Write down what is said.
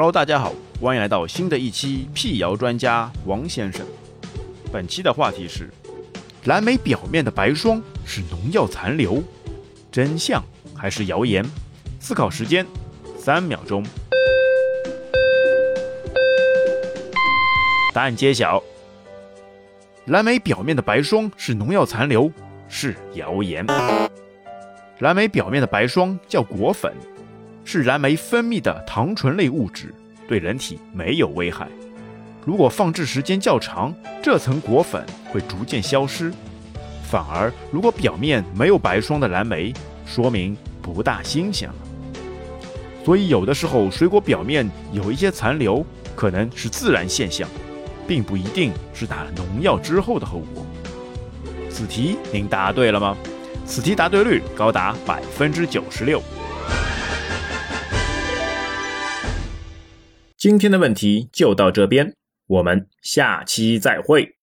Hello，大家好，欢迎来到新的一期辟谣专家王先生。本期的话题是：蓝莓表面的白霜是农药残留，真相还是谣言？思考时间三秒钟。答案揭晓：蓝莓表面的白霜是农药残留，是谣言。蓝莓表面的白霜叫果粉。是蓝莓分泌的糖醇类物质，对人体没有危害。如果放置时间较长，这层果粉会逐渐消失。反而，如果表面没有白霜的蓝莓，说明不大新鲜了。所以，有的时候水果表面有一些残留，可能是自然现象，并不一定是打了农药之后的后果。此题您答对了吗？此题答对率高达百分之九十六。今天的问题就到这边，我们下期再会。